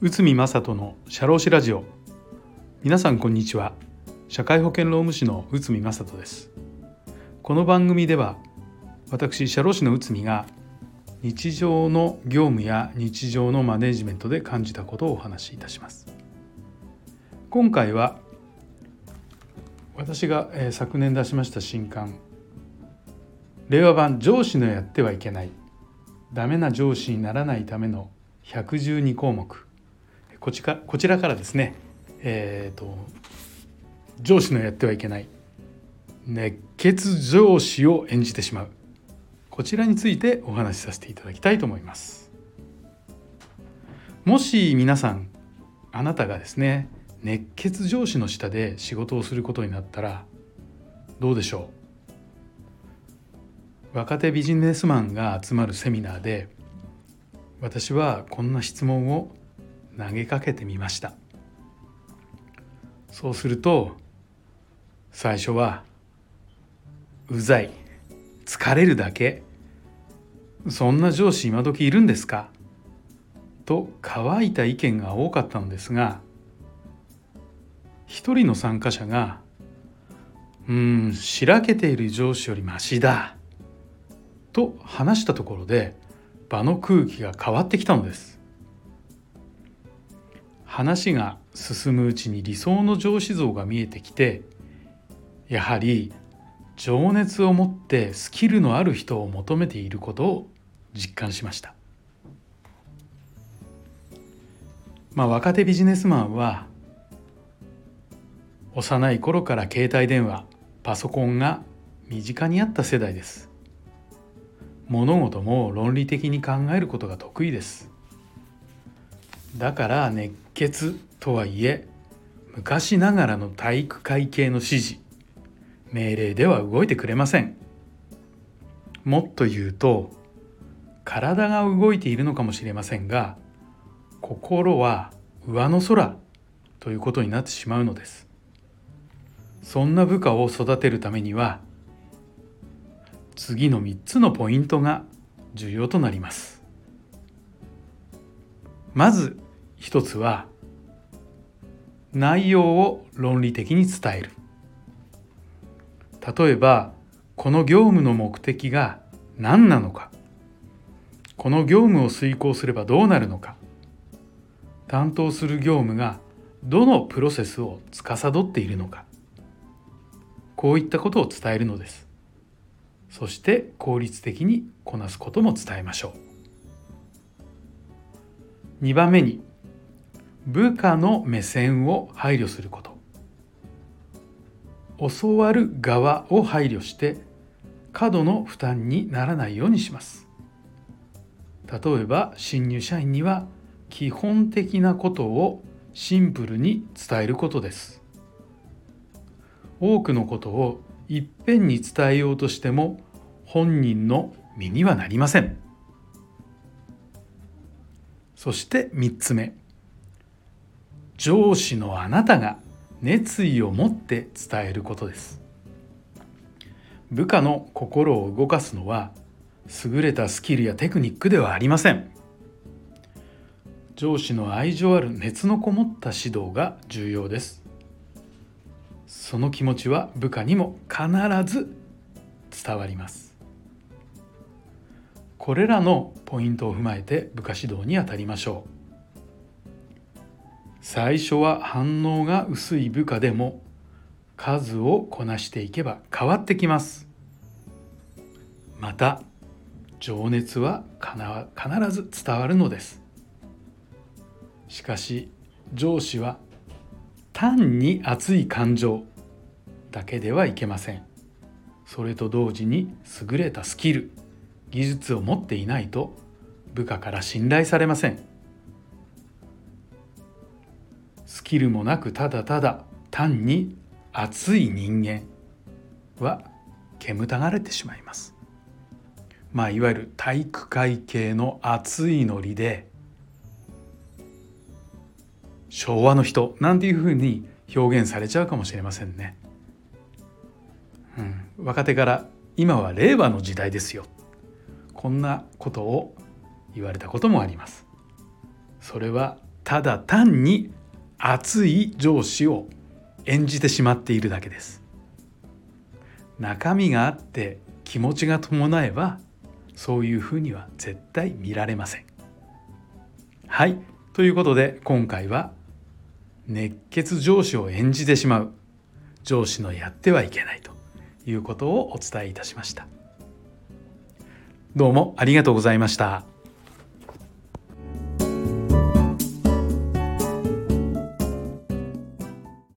内海正人の社労士ラジオ。皆さんこんにちは。社会保険労務士の内海正人です。この番組では私社労士の内海が日常の業務や日常のマネジメントで感じたことをお話しいたします。今回は私が昨年出しました新刊令和版上司のやってはいけない。ダメな上司にならないための112項目。こちかこちらからですね。えっ、ー、と上司のやってはいけない。熱血上司を演じてしまう。こちらについてお話しさせていただきたいと思います。もし皆さんあなたがですね熱血上司の下で仕事をすることになったらどうでしょう？若手ビジネスマンが集まるセミナーで私はこんな質問を投げかけてみました。そうすると最初は「うざい」「疲れるだけ」そんな上司今時いるんですか？と乾いた意見が多かったのですが一人の参加者が「うんしらけている上司よりマシだ」と話したところで場の空気が変わってきたのです。話が進むうちに理想の上司像が見えてきてやはり情熱を持ってスキルのある人を求めていることを実感しました。まあ若手ビジネスマンは幼い頃から携帯電話パソコンが身近にあった世代です。物事も論理的に考えることが得意です。だから熱血とはいえ昔ながらの体育会系の指示命令では動いてくれません。もっと言うと体が動いているのかもしれませんが心は上の空ということになってしまうのです。そんな部下を育てるためには次の3つのポイントが重要となります。まず一つは内容を論理的に伝える。例えばこの業務の目的が何なのか。この業務を遂行すればどうなるのか。担当する業務がどのプロセスを司っているのか。こういったことを伝えるのです。そして効率的にこなすことも伝えましょう。2番目に部下の目線を配慮すること。教わる側を配慮して過度の負担にならないようにします。例えば新入社員には基本的なことをシンプルに伝えることです。多くのことをいっぺんに伝えようとしても本人の身にはなりません。そして3つ目。上司のあなたが熱意を持って伝えることです。部下の心を動かすのは優れたスキルやテクニックではありません。上司の愛情ある熱のこもった指導が重要です。その気持ちは部下にも必ず伝わります。これらのポイントを踏まえて部下指導にあたりましょう。最初は反応が薄い部下でも数をこなしていけば変わってきます。また情熱は必ず伝わるのです。しかし上司は単に熱い感情だけではいけません。それと同時に優れたスキル技術を持っていないと部下から信頼されません。スキルもなくただただ単に熱い人間は煙たがれてしまいます。まあいわゆる体育会系の熱いノリで昭和の人なんていうふうに表現されちゃうかもしれませんね。うん、若手から今は令和の時代ですよ。こんなことを言われたこともあります。それはただ単に熱い上司を演じてしまっているだけです。中身があって気持ちが伴えばそういうふうには絶対見られません。はい。ということで今回は熱血上司を演じてしまう上司のやってはいけないということをお伝えいたしましたどうもありがとうございました。